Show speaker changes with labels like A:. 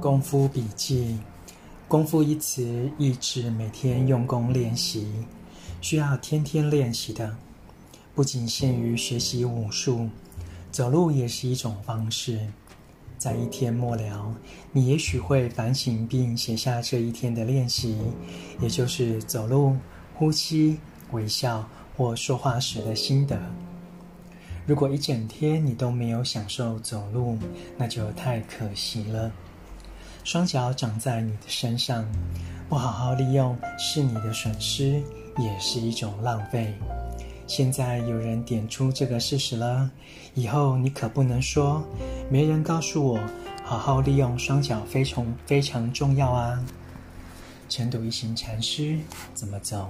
A: 功夫笔记。功夫一词意指每天用功练习，需要天天练习的。不仅限于学习武术，走路也是一种方式。在一天末了，你也许会反省并写下这一天的练习，也就是走路、呼吸、微笑或说话时的心得。如果一整天你都没有享受走路，那就太可惜了。双脚长在你的身上，不好好利用是你的损失，也是一种浪费。现在有人点出这个事实了，以后你可不能说没人告诉我，好好利用双脚非常非常重要啊。晨读一行禅师怎么走？